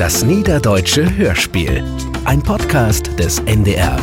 Das Niederdeutsche Hörspiel. Ein Podcast des NDR.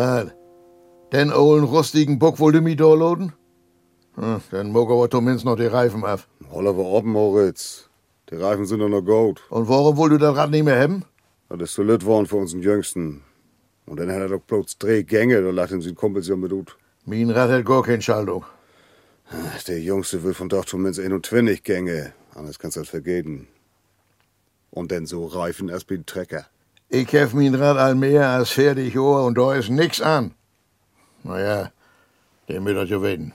Was? Den ollen rostigen Bock wollt ihr mich da laden? Hm, dann mag aber zumindest noch die Reifen ab. Hol aber ab, Moritz. Die Reifen sind doch noch gut. Und warum wollt ihr das Rad nicht mehr haben? Das ist zu lit worden für unseren Jüngsten. Und dann hat er doch bloß drei Gänge, da lacht ihm sein Kumpels ja mit ut. Mein Rad hat gar keine Schaltung. Ach, Der Jüngste will von doch zumindest 21 Gänge. Anders kannst du das vergeben. Und dann so Reifen erst wie ein Trecker. Ich hef mein Rad all mehr als fertig Jahr und da ist nix an. Naja, der wird das ja weten.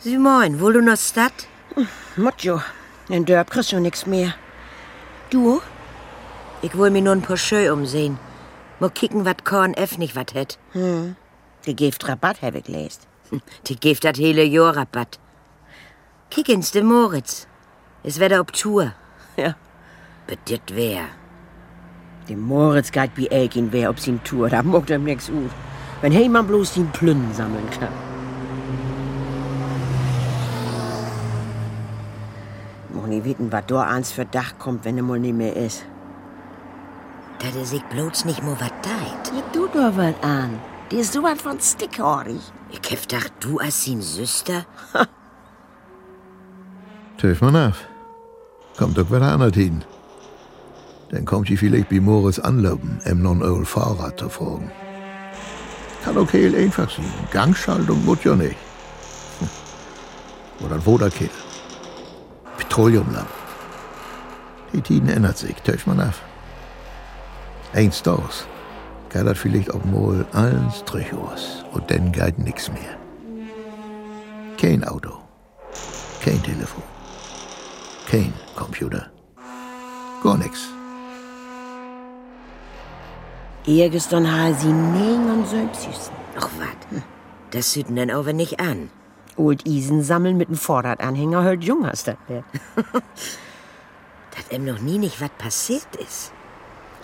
Sie moin, wo du noch stat? Motjo, in Dörp kriegst du nix mehr. Du? Ich will mir nur ein paar Schö umsehen. Mal kicken, wat Korn F nicht wat het. Die Gift Rabatt hab ich lest. Die gibt dat hele Jahr Rabatt. Kick ins de Moritz. Es wär da ob Tour. Ja. Bedit wär. Die Moritz geht wie Elkin wer ob sie Tour, da mogt ihm nix ut. Wenn hey man bloß den Plünnen sammeln kann. Moch nie wissen, wat da ans für Dach kommt, wenn er mal nicht mehr ist. Dat is ich bloß nicht mo wat deit. Ja, du doch wat an. Die ist so was von stickhaarig. Ich hef dacht, du as sin Süster? Töf man auf. Kommt doch wieder an hin. Dann kommt sie vielleicht bei Moritz anlaufen, em non ol Fahrrad zu fragen. Kann okay einfach sein. Gangschaltung muss ja nicht. Hm. Oder ein Woderkehl. Petroleumlamp. Die Tiden ändert sich, töf man auf. Eins das. Geht das vielleicht auch mal eins Strich aus. Und dann geht nix mehr. Kein Auto. Kein Telefon. Kein Computer. Gar nix. Irgendwann ha sie neng und selbstsüßen. Ach wat. Das süden denn aber nicht an. Old Isen sammeln mit dem Vorradanhänger hört jung hast das wär. Dat em noch nie nicht wat passiert is.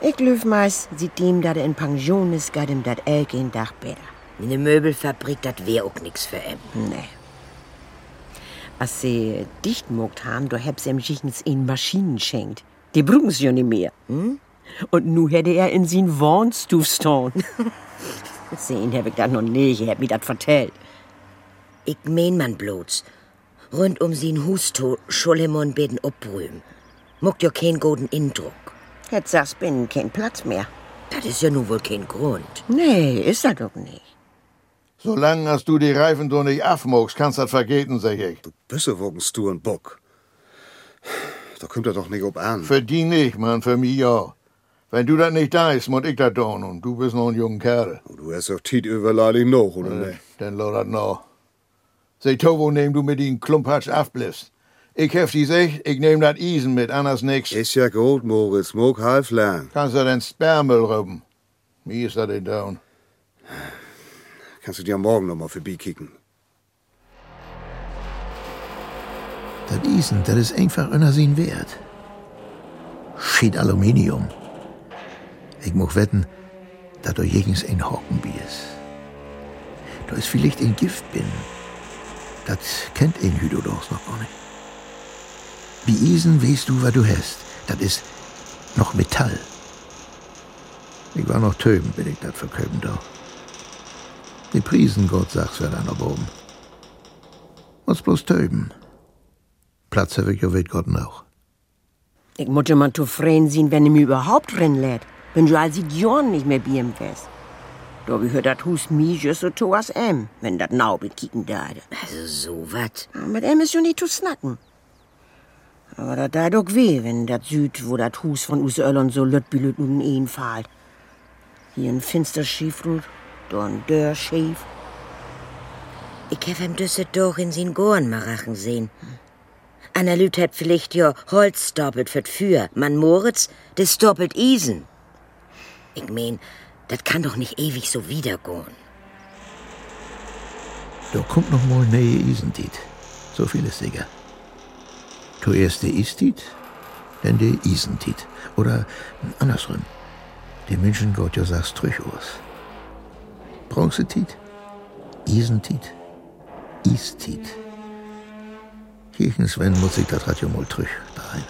Ich löf meist, seitdem da der in Pension ist, geht ihm dat Elkin Dach besser. In der Möbelfabrik, dat wär auch nix für em. Nee. Was sie dicht mogt haben, da hab sie ihm schichens in Maschinen schenkt. Die brauchen sie ja nicht mehr. Hm? Und nu hätte er in sin stehen. Sehen hab ich das noch nicht, er hat mir das vertellt. Ich mein man bloß. Rund um sin Husto Schulemon beten obbrühm. Mogt ja kein guten Indruck. Jetzt sagst bin kein Platz mehr. Das ist ja nun wohl kein Grund. Nee, ist er doch nicht. Solange als du die Reifen so nicht aufmogst, kannst du das vergeten, sag ich. Du bist wogens du ein Bock. Da kommt er doch nicht ob an. Für die nicht, Mann, für mich ja. Wenn du das nicht da ist, muss ich das tun und du bist noch ein junger Kerl. Du hast doch Tiet überleidig noch, oder Äh, nicht? Dann lass das noch. Seh Tovo, nehm du mit den Klumpatsch aufbliffst. Ich hef die Sech, ich nehm das Isen mit, anders nix. Ist ja gut, Moritz. Mog half lang. Kannst du den Sperrmüll rüben. Mir ist das in down. Kannst du dir morgen noch mal vorbeikicken. Das Isen, das ist einfach einer sein Wert. Schied Aluminium. Ich muss wetten, dass da jegens ein Hockenbier ist. Da ist vielleicht ein Gift bin. Das kennt ein Hüdo doch noch gar nicht. Wie Isen weißt du, was du hast. Das ist Noch Metall. Ich war noch töben, bin ich das verköben da. Die Priesen, Gott wer da noch oben. Was bloß töben. Platz habe ich ja weet Gott noch. Ich muss mal zufrieden sein, wenn er mir überhaupt rennen lädt. Bin schon als Jahren nicht mehr ihm gewesen. Da gehört das Hus mir just so to as em, wenn dat Naubel kicken dade. Also so wat. Mit em ist schon nicht zu snacken. Aber dat da doch weh, wenn dat Süd, wo dat Hus von Us Öllern so lüttbülüt nun een fahlt. Hier ein finster Schiefrut, da ein Dörr schief. Ich hab ihm düsse doch in sin Gorn marachen sehen. Anna Lüt hat vielleicht ja Holz doppelt für für, man Moritz, des doppelt Isen. Ich mein, das kann doch nicht ewig so wiedergehen. Da kommt noch mal neue Isentiet. So viel ist sicher. Zuerst der Istit, dann der Isentiet. Oder andersrum. Die Menschen Gott ja sagst trüch aus. Bronzetit, Isentiet, Istit. Kirchenswen muss ich das Radio mal trüch daheim.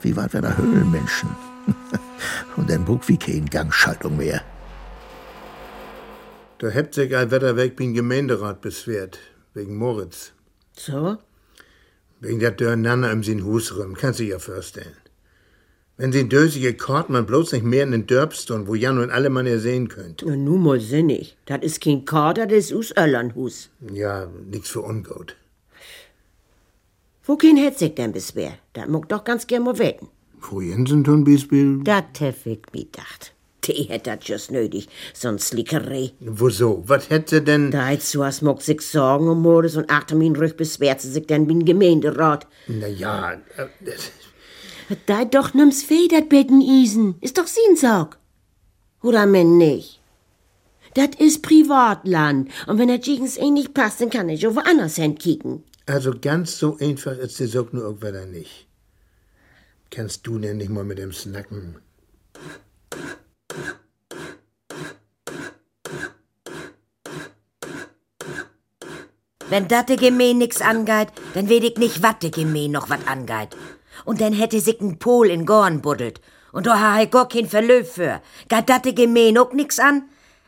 Wie weit wir da Höhlenmenschen? Und dann Bug wie kein Gangschaltung mehr. Da hebt sich ein Wetterweg bin Gemeinderat beschwert, wegen Moritz. So? Wegen der Dörnanne im sin Hus rum, kannst du dir ja vorstellen. Wenn sie dösige Kortmann bloß nicht mehr in den Dörbstun, wo Jan und alle man ja sehen könnt. Na, nu mal sinnig. Dat is kein Kader, das is Us Öllern Hus. Ja, nix für ungut. Wo kein sich denn beschwer? Dat muck doch ganz gern mal wetten. Frau Jensen tun Beispiel. Dat hef ich mir gedacht. Die hätt dat just nötig, sonst Slickerei. Wieso? Was hätte sie denn? Da hätt so was muck sich Sorgen um Mordes und achter min Rück beschwert sie sich denn bin Gemeinderat. Na ja, äh, das, Da doch nimm's weh, dat Betten Isen. Ist doch sin Sorg. Oder men nicht? Dat is Privatland. Und wenn der Jigens eh nicht passt, dann kann ich auch woanders hinkicken. also ganz so einfach ist die Sorg nur wieder nicht. Kannst du denn nicht mal mit dem Snacken? Wenn dat de Gemein nix angeht, dann weet ich nicht, wat de Gemein noch wat angeht. Und dann hätte sich ein Pol in Gorn buddelt. Und da ha ich gar kein Verlöf für. Geht dat de Gemein auch nix an?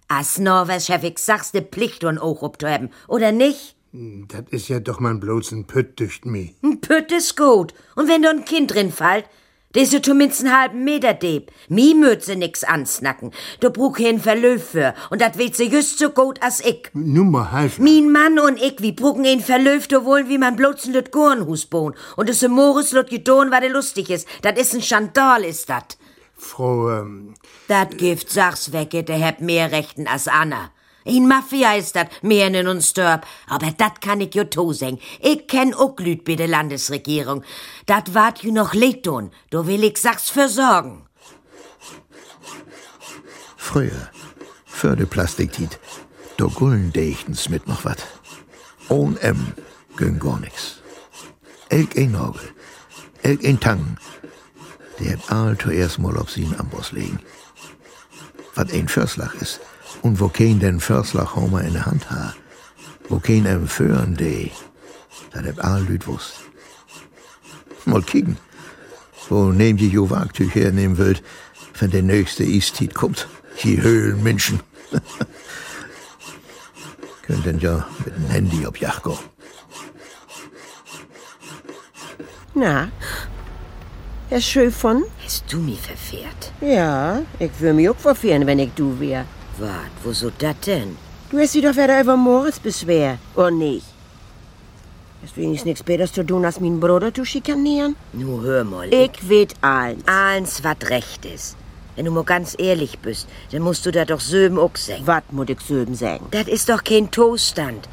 Als Norwes Chef, ich sag's de Pflicht und auch obtuhaben, oder nicht? Das ist ja doch mal bloß ein Pütt durch mich. Ein Pütt ist gut. Und wenn da ein Kind drin fällt, der ist ja zumindest einen halben Meter deep. Mi mütze nix ansnacken. Du bruch hier ein Verlöf für. Und dat weet sie just so gut als ich. Nun mal halb. Min Mann und ich, wie bruchen ihn verlöft, wohl wie man bloß ein Lüt Gornhus bohn. Und es Moris Lüt gedon, weil der lustig ist. Dat is ein Schandal, ist dat. Frau, ähm, Dat Gift, sag's weg, der hebt mehr Rechten als Anna. In Mafia ist dat, mehr in uns Dörp. Aber dat kann ich jo to seng. Ich kenn auch Lüt bei der Landesregierung. Dat wart ju noch Leton. Do will ich sag's versorgen. Früher, für die Plastiktit, da gullen deichtens mit noch wat. Ohn M gön gar nix. Elk ein Nagel, elk ein Tang, der hat all zuerst mal auf sie Amboss legen. Wat ein Förslach ist, und wo kein den Förslach Homer in der Hand ha, wo kein em führen de, dat hat all Lüt wusst. Mal kicken, wo nehmt ihr jo Wagtüch hernehmen wollt, wenn der nächste Istit kommt. Die Höhlenmenschen. Könnt denn ja mit dem Handy auf Jagd gehen. Na, Herr Schöfon? Hast du mich verfehrt? Ja, ich würde mich auch verfehren, wenn ich du wär. Wart, wo so dat denn? Du hast dich doch wieder über Moritz beschwert, oder nicht? Hast wenigstens nichts Besseres zu tun, als meinen Bruder zu schikanieren? Nu hör mal. Ich weet eins. Eins, wat recht ist. Wenn du mal ganz ehrlich bist, dann musst du da doch söben auch sagen. Was muss ich söben sagen? Das ist doch kein Toaststand.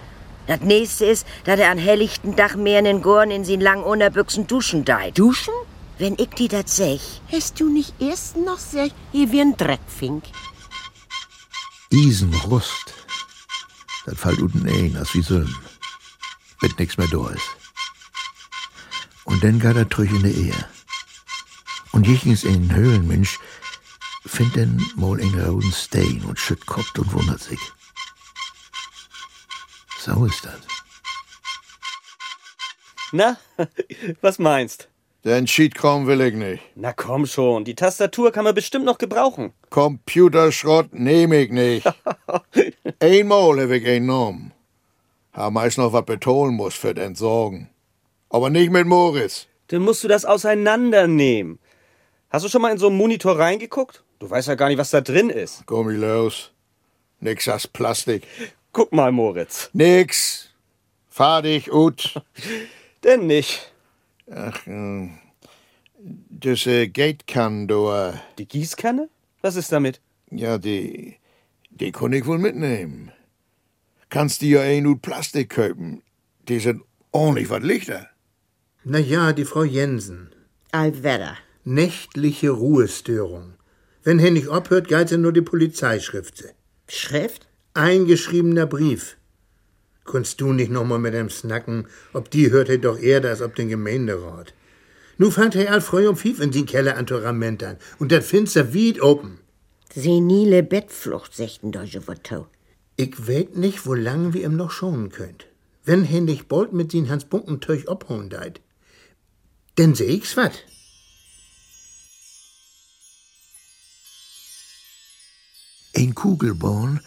Das nächste ist, dass er an helllichten Dach mehr in den Gorn in sin langen Unterbüchsen duschen deit. Duschen? Wenn ich dir das sag, Hast du nicht erst noch sehr hier wie ein Dreckfink? Isenrust. Das fällt unten ein, als wie Sülm. Wenn nix mehr da ist. Und dann geht er trüch in die Ehe. Und jichens ein Höhlenmensch findet dann mal einen roten Stein und schütt Kopf und wundert sich. So ist das. Na, was meinst? Den Cheatkram will ich nicht. Na komm schon, die Tastatur kann man bestimmt noch gebrauchen. Computerschrott nehm ich nicht. Einmal hab ich einen genommen. Hab meist noch was betonen muss für den Entsorgen. Aber nicht mit Moritz. Dann musst du das auseinandernehmen. Hast du schon mal in so einen Monitor reingeguckt? Du weißt ja gar nicht, was da drin ist. Gummi los. Nix als Plastik. Guck mal, Moritz. Nix. Fahr dich ut. Denn nicht. Ach, äh, das äh, Gatekan da. Die Gießkanne? Was ist damit? Ja, die, die kann ich wohl mitnehmen. Kannst dir ja ein ut Plastik kaufen. Die sind ordentlich was lichter. Na ja, die Frau Jensen. Allwetter. Nächtliche Ruhestörung. Wenn er nicht abhört, galt ja nur die Polizeischrifte. Schrift? Eingeschriebener Brief. Kunst du nicht noch mal mit dem Snacken, ob die hört er doch eher als ob den Gemeinderat. Nu fangt er all freu um Fief in den Keller an Torament an und dat Fenster weit open. Senile Bettflucht, sechten deutsche Wotto. Ich weet nicht, wo lang wir ihm noch schonen könnt. Wenn nicht bald mit sin Hans Bunkentöch abhauen deit. Denn seh ich's wat. Ein Kugelborn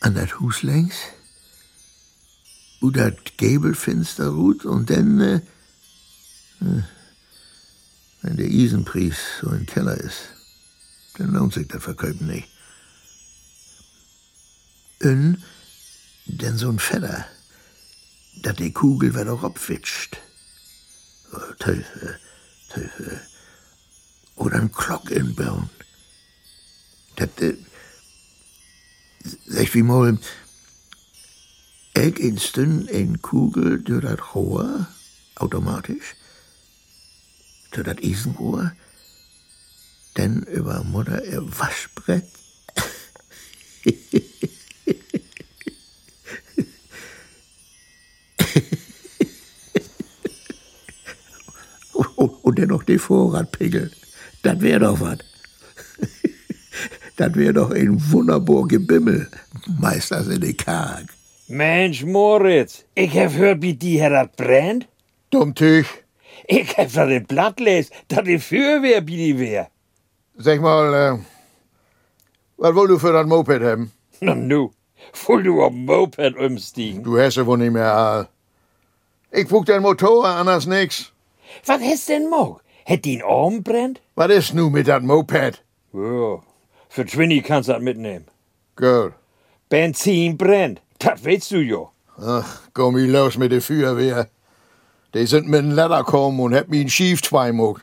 an dat Hus längs. U dat Gäbelfenster ruht und dann, äh, äh, wenn der Isenpries so im Keller ist, dann lohnt sich der Verkäufen nicht. Und denn so ein Fedder, dat die Kugel wieder auch abwitscht. Oh, Teufel, Teufel. Oder ein Glock in Birn. Dat, äh, sag wie mal, ich instün ein Kugel durch das Rohr, automatisch, durch das Isenrohr, dann über Mutter ihr Waschbrett. und, und dann noch die Vorratpickel. Das wär doch was. Das wär doch ein wunderbar Gebimmel, meisters in die Karg. Mensch, Moritz, ich hab gehört, wie die Herr dat brennt. Dummtüch, Ich hab da den Blatt les, dat die Feuerwehr wie die wär. sag mal, äh, was wollt du für das Moped haben? Na nu, voll du auf Moped umstiegen. Du hast ja wohl nicht mehr all. Ich guck den Motor, anders nix. Was hast denn Mog? Hätt die einen Arm brennt? Was ist nu mit dat Moped? Ja, für Twinny kannst du das mitnehmen. Girl, Benzin brennt, das weißt du ja. ach, komm ich los mit der Feuerwehr. Die sind mit dem Leder gekommen und hab mich schief zweimuckt.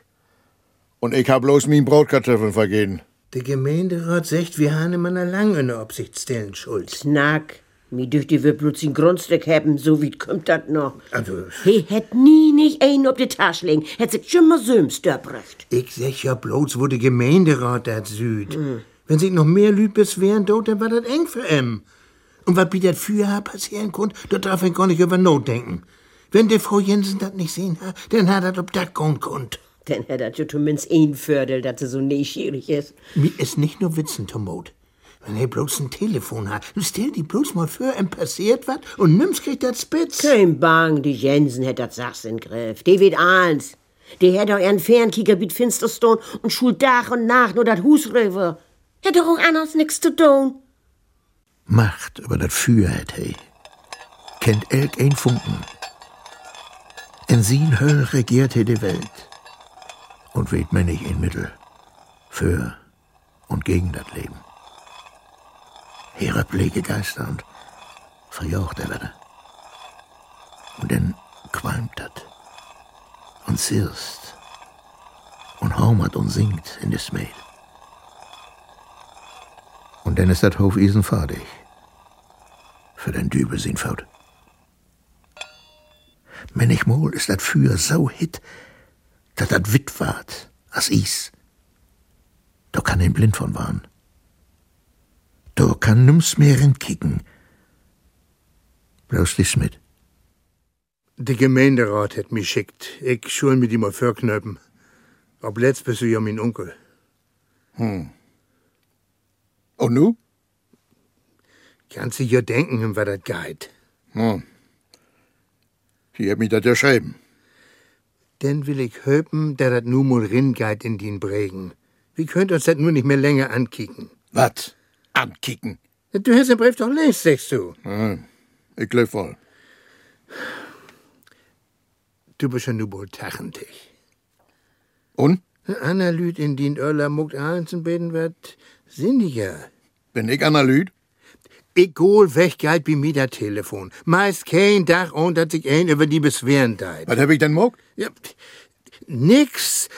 Und ich hab bloß min Brotkartoffeln vergeben. Der Gemeinderat sagt, wir haben immer lang in der Obsicht stellen schuld. Snack. Mir dücht die wird bloß ein Grundstück haben, so wie kommt dat noch. Also, He hätt nie nicht einen auf die Tasche legen, hätt sich schon mal söms dörbrücht. ich sag ja bloß, wo der Gemeinderat dat süd. Wenn sich noch mehr Lüd beschweren dort, dann war dat eng für em. Und was wie dat früher passieren konnt, da darf ich gar nicht über Not denken. Wenn der Frau Jensen dat nicht sehen hat, dann hat dat ob dat gehen konnt. Denn hätt dat ja zumindest ein Fördel, dass sie so neugierig ist. Mir ist nicht nur Witzen, Tomot. Wenn er bloß ein Telefon hat, stell die bloß mal für, em passiert wat und nimmst kriegt dat spitz. Kein Bang, die Jensen hätt dat Sachs in Griff. Die wird eins. Die hätt auch ihren Fernkicker mit Finsterstone und schult Dach und Nacht nur dat Hus rüber. Hätt doch auch anders nix zu tun. Macht über das Feuer hat he. Kennt elk ein Funken. In sin Höll regiert he die Welt. Und weht mir nicht in Mittel. Für und gegen das Leben. Here blege Geister und verjocht er wieder. Und dann qualmt dat. Und zirst. Und haumert und singt in des Mehl. Und dann ist das Hofisen fertig. Für den Dübel sin Faut. Manchmal ist das Feuer so hit, dass das witt ward, als Is. Da kann ein blind von waren. Da kann nimm's mehr entkicken. Bloß dich mit. Der Gemeinderat hat mich schickt. Ich schul mit ihm mal verknöpen. Ob letzt bist du ja mein Onkel. Und nu? Kannst du ja denken, um was das geht. Hm. Sie hat mich das ja schreiben. Denn will ich höpen, der dat nu mal ringeit in den Bregen. Wie könnt uns dat nur nicht mehr länger ankicken? Was? Ankicken? Du hast den Brief doch lest, sagst du. Hm, ich glaub wohl. Du bist ja nu wohl tachentig. Und? Anna Lüd in den Örler muckt Alenzen beten wird sinniger. Bin ich Analyt? Egal, weg galt wie mir das Telefon. Meist kein Tag, ohne dass sich ein über die beschweren deit. Was hab ich denn mogt? Ja, nix.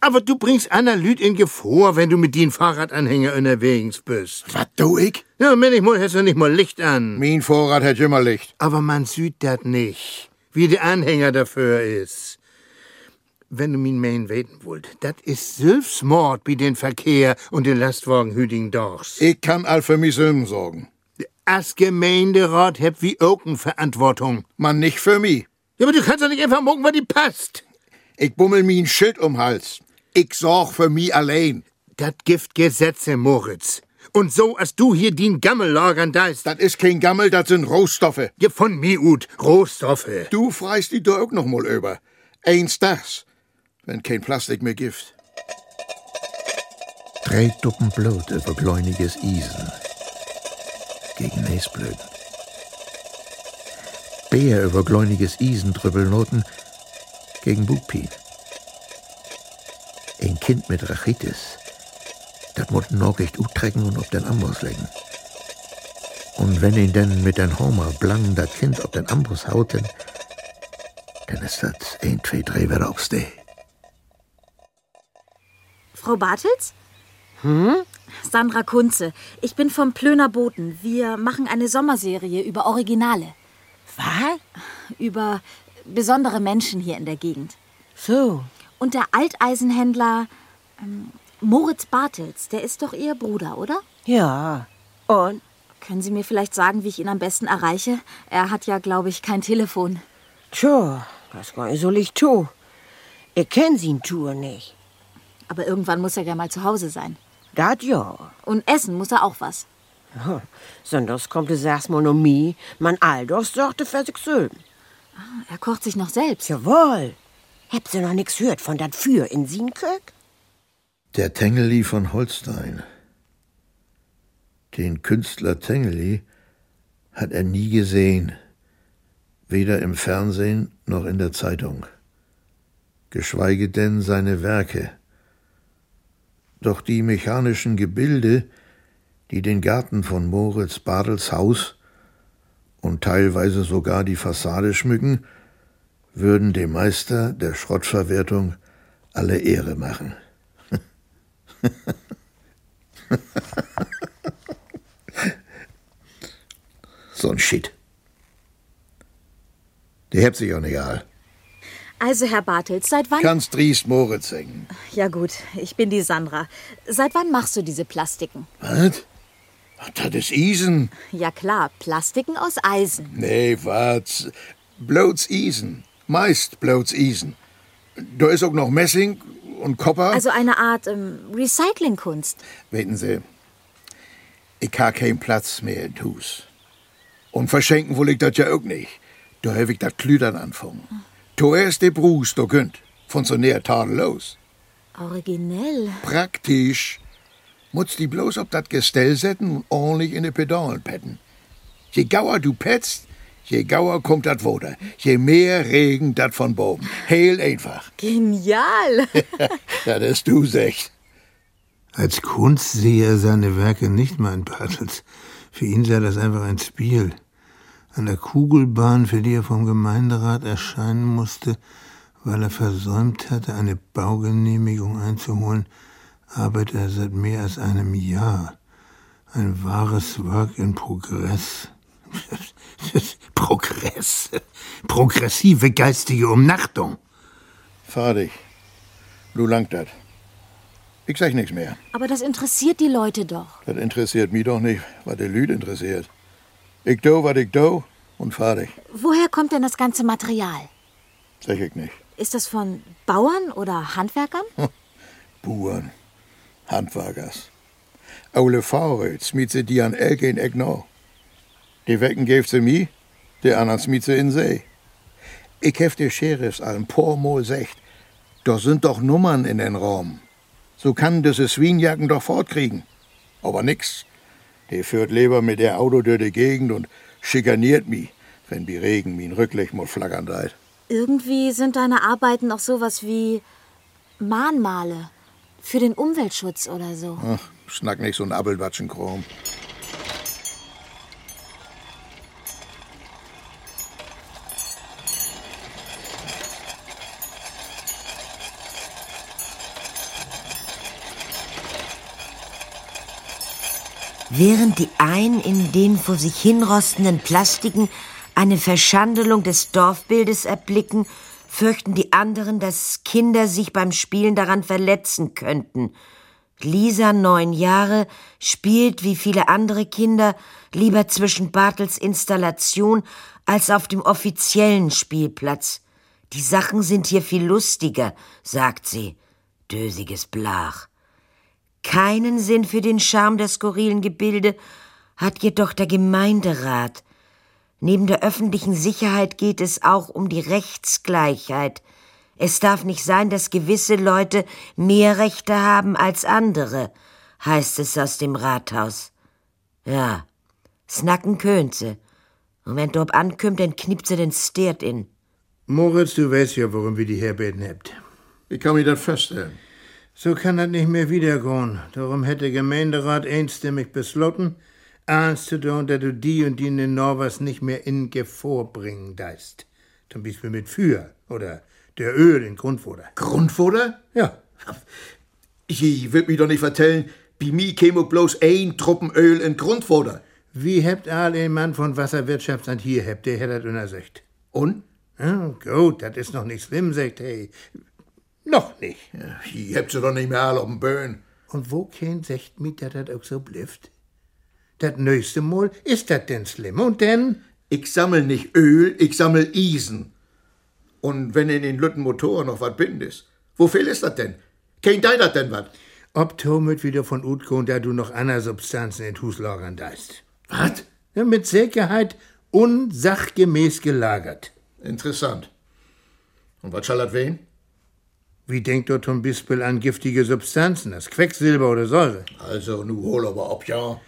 Aber du bringst Anna Lüd in Gefahr, wenn du mit den Fahrradanhänger unterwegs bist. Was tu ich? Ja, wenn ich mal, hast du nicht mal Licht an. Mein Vorrat hat immer Licht. Aber man sieht dat nicht, wie der Anhänger dafür ist. Wenn du min Main weten wollt, dat ist Sülfsmord bei den Verkehr und den Lastwagen Hüding Dorfs. Ich kann all für mich Söhnen sorgen. Als Gemeinderat habt wie auch eine Verantwortung. Man nicht für mich. Ja, aber du kannst doch nicht einfach morgen, was die passt. Ich bummel mir ein Schild um Hals. Ich sorg für mich allein. Dat gibt Gesetze, Moritz. Und so, als du hier den Gammel lagern deist, Das ist kein Gammel, das sind Rohstoffe. ja von mir ut, Rohstoffe. Du freist die doch auch noch mal über. Eins das, wenn kein Plastik mehr gift. Drei Duppen Blut über gläuniges Isen gegen Eisblöden. Bär über gläuniges Isen gegen Bugpien. Ein Kind mit Rachitis, das muss noch echt utrecken und auf den Amboss legen. Und wenn ihn denn mit den Homer blang das Kind auf den Amboss haut, dann, ist das ein, zwei, drei wieder aufs Day. Frau Bartels? Hm? Sandra Kunze. Ich bin vom Plöner Boten. Wir machen eine Sommerserie über Originale. Was? Über besondere Menschen hier in der Gegend. So. Und der Alteisenhändler ähm, Moritz Bartels, der ist doch Ihr Bruder, oder? Ja. Und? Können Sie mir vielleicht sagen, wie ich ihn am besten erreiche? Er hat ja, glaube ich, kein Telefon. Tja, das kann ich tun. Ich kenn sie Tour nicht. Aber irgendwann muss er ja mal zu Hause sein. Dat ja. Und essen muss er auch was. Hm. Sonders kommt es erstmal noch mi. Man Aldorf sorgte für sich selben. Er kocht sich noch selbst. Jawohl. Habt ihr noch nix hört von dat Für in Sienkirk? Der Tengeli von Holstein. Den Künstler Tengeli hat er nie gesehen, weder im Fernsehen noch in der Zeitung, geschweige denn seine Werke. Doch die mechanischen Gebilde, die den Garten von Moritz Badels Haus und teilweise sogar die Fassade schmücken, würden dem Meister der Schrottverwertung alle Ehre machen. so ein Shit. Der hebt sich auch nicht all. Also, Herr Bartels, seit wann? Kannst Dries Moritz singen. ja gut, ich bin die Sandra. Seit wann machst du diese Plastiken? Was? Das ist Isen. Ja klar, Plastiken aus Eisen. Nee, was? Bloß Isen. Meist bloß Isen. Da ist auch noch Messing und Kopper. Also eine Art ähm, Recyclingkunst. Weten Sie, ich ha keinen Platz mehr in Hus. Und verschenken will ich das ja auch nicht. Da hab ich das Klüdern anfangen. Zuerst de Brus, da könnt. Von so näher tadellos. Originell. Praktisch. Muss die bloß auf das Gestell setzen und ordentlich in die Pedalen petten. Je gauer du petzt, je gauer kommt dat Woder. Je mehr Regen dat von Boben. Heel einfach. Genial. Ja, das du secht. Als Kunst sehe er seine Werke nicht, mein Bartels. Für ihn sei das einfach ein Spiel. An der Kugelbahn, für die er vom Gemeinderat erscheinen musste, weil er versäumt hatte, eine Baugenehmigung einzuholen, arbeitet er seit mehr als einem Jahr. Ein wahres Werk in Progress. Progress. Progressive geistige Umnachtung. Fertig. Du langt dat. Ich sag nichts mehr. Aber das interessiert die Leute doch. Das interessiert mich doch nicht, was die Lüd interessiert. Ich do, was ich do und fertig. Woher kommt denn das ganze Material? Sag ich nicht. Ist das von Bauern oder Handwerkern? Buren, Handwerkers. Ole Faure smiet sie die an Elke in Egnau. Die Wecken gäf sie mi, die anderen smiet sie in See. Ich hef der Sheriffs paar Mal secht, da sind doch Nummern in den Raum. So kann diese Swinjacken doch fortkriegen. Aber nix. Der führt lieber mit der Auto durch die Gegend und schikaniert mich, wenn bi Regen min Rücklicht mal flackern deit. Irgendwie sind deine Arbeiten auch sowas wie Mahnmale für den Umweltschutz oder so. Ach, schnack nicht so ein Abelwatschenkram. Während die einen in den vor sich hinrostenden Plastiken eine Verschandelung des Dorfbildes erblicken, fürchten die anderen, dass Kinder sich beim Spielen daran verletzen könnten. Lisa, neun Jahre, spielt wie viele andere Kinder lieber zwischen Bartels Installation als auf dem offiziellen Spielplatz. Die Sachen sind hier viel lustiger, sagt sie. Dösiges Blach. Keinen Sinn für den Charme der skurrilen Gebilde hat jedoch der Gemeinderat. Neben der öffentlichen Sicherheit geht es auch um die Rechtsgleichheit. Es darf nicht sein, dass gewisse Leute mehr Rechte haben als andere, heißt es aus dem Rathaus. Ja, snacken könnt sie. Und wenn dort ankommt, dann knippt sie den Stiert in. Moritz, du weißt ja, warum wir die herbeten habt. Wie kann ich das feststellen? So kann das nicht mehr wiedergehen. Darum hätte der Gemeinderat einstimmig beschlossen, ernst zu tun, dass du die und die in den Norwers nicht mehr in Gefahr bringen darfst. Zum Beispiel mit Feuer oder der Öl in Grundfutter. Grundfutter? Ja. Ich will mich doch nicht vertellen, bei mir käme bloß ein Truppen Öl in Grundfutter. Wie habt all ein Mann von Wasserwirtschaftsamt hier habt, der hat das untersucht. Und? Ja, gut, das ist noch nicht schlimm, sagt hey. Noch nicht. Ja, ich habt sie doch nicht mehr alle auf dem Böen. Und wo kein sagt mir, dass das auch so blifft? Das nächste Mal ist das denn schlimm. Und denn? Ich sammel nicht Öl, ich sammel Isen. Und wenn in den Lütten Motoren noch was bind ist, wo viel ist das denn? Kein dei das denn was? Ob Tomit wieder von Utko, da du noch andere Substanzen in Hus lagern darfst. Was? Ja, mit Sicherheit unsachgemäß gelagert. Interessant. Und was das wehen? Wie denkt dort zum Beispiel an giftige Substanzen, das Quecksilber oder Säure? Also, nu hol aber ab, ja.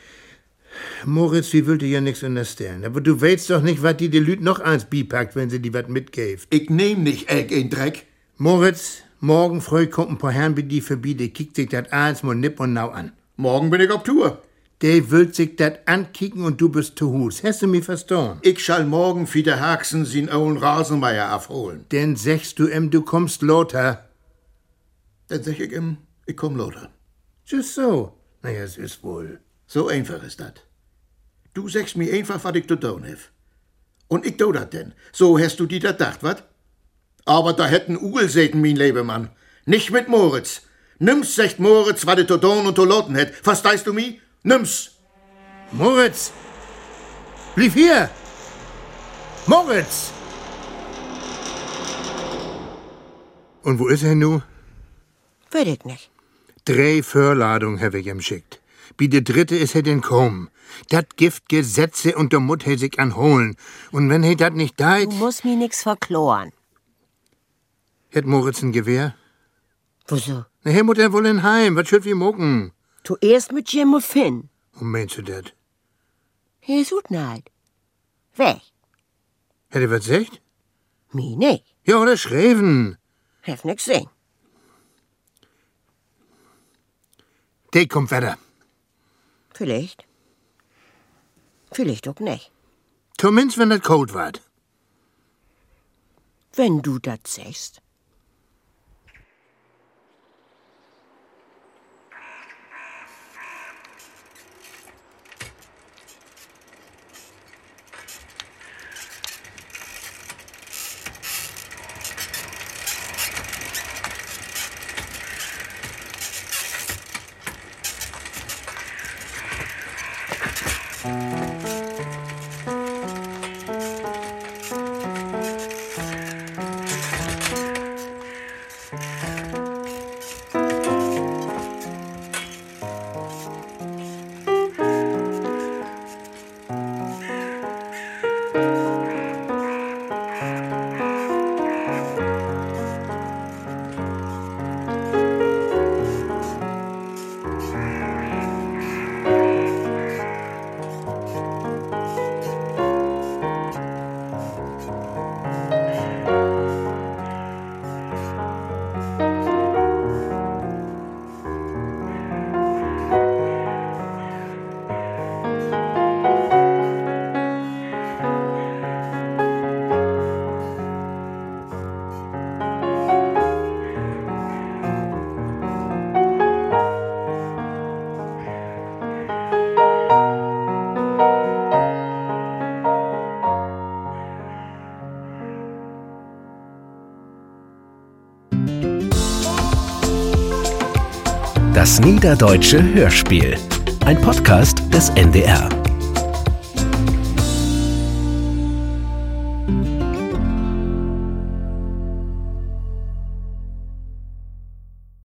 Moritz, wie will dir ja nichts unterstellen. Aber du weißt doch nicht, was die Lüd noch eins bipackt, wenn sie die wat mitgäft. Ich nehm nicht Egg in Dreck. Moritz, morgen früh kommt ein paar Herren bei die vorbei, die kickt sich dat eins mal nipp und nau an. Morgen bin ich auf Tour. Der will sich dat ankicken und du bist zu Hus. Hast du mich verstanden? Ich schall morgen wieder Haxen sin Owen Rasenmeier abholen. Denn sagst du ihm, du kommst Lothar. Dann sag ich ihm, ich komm Lothar. Just so. Naja, es ist wohl. So einfach ist das. Du sagst mir einfach, was ich zu tun hef. Und ich tu dat denn. So hast du dir dat dacht, wat? Aber da hätten Ugel säten, mein Lebemann. Nicht mit Moritz. Nimm's, sagt Moritz, was du zu tun und zu loten hätt. Verstehst du mi? Nimm's. Moritz! Blieb hier! Moritz! Und wo ist er nu? Würde ich nicht. Drei Förladungen habe ich ihm schickt. Wie der dritte ist er denn kaum. Dat Gift Gesetze und der Mut he sich anholen. Und wenn he dat nicht deit, Du musst mir nix verkloren. hätt Moritz ein Gewehr? Wieso? Na, he mut er wohl in Heim. Was schütt wie mucken? Zuerst mit Jim und Finn. Und meinst du dat? Hier ist gut neid. Weg. Hätt er was gesagt? Mir nicht. Ja, oder schreiben. Hef nix sehen. Der kommt weiter. Vielleicht. Vielleicht auch nicht. Zumindest, wenn das kalt ward. Wenn du das sagst. Niederdeutsche Hörspiel. Ein Podcast des NDR.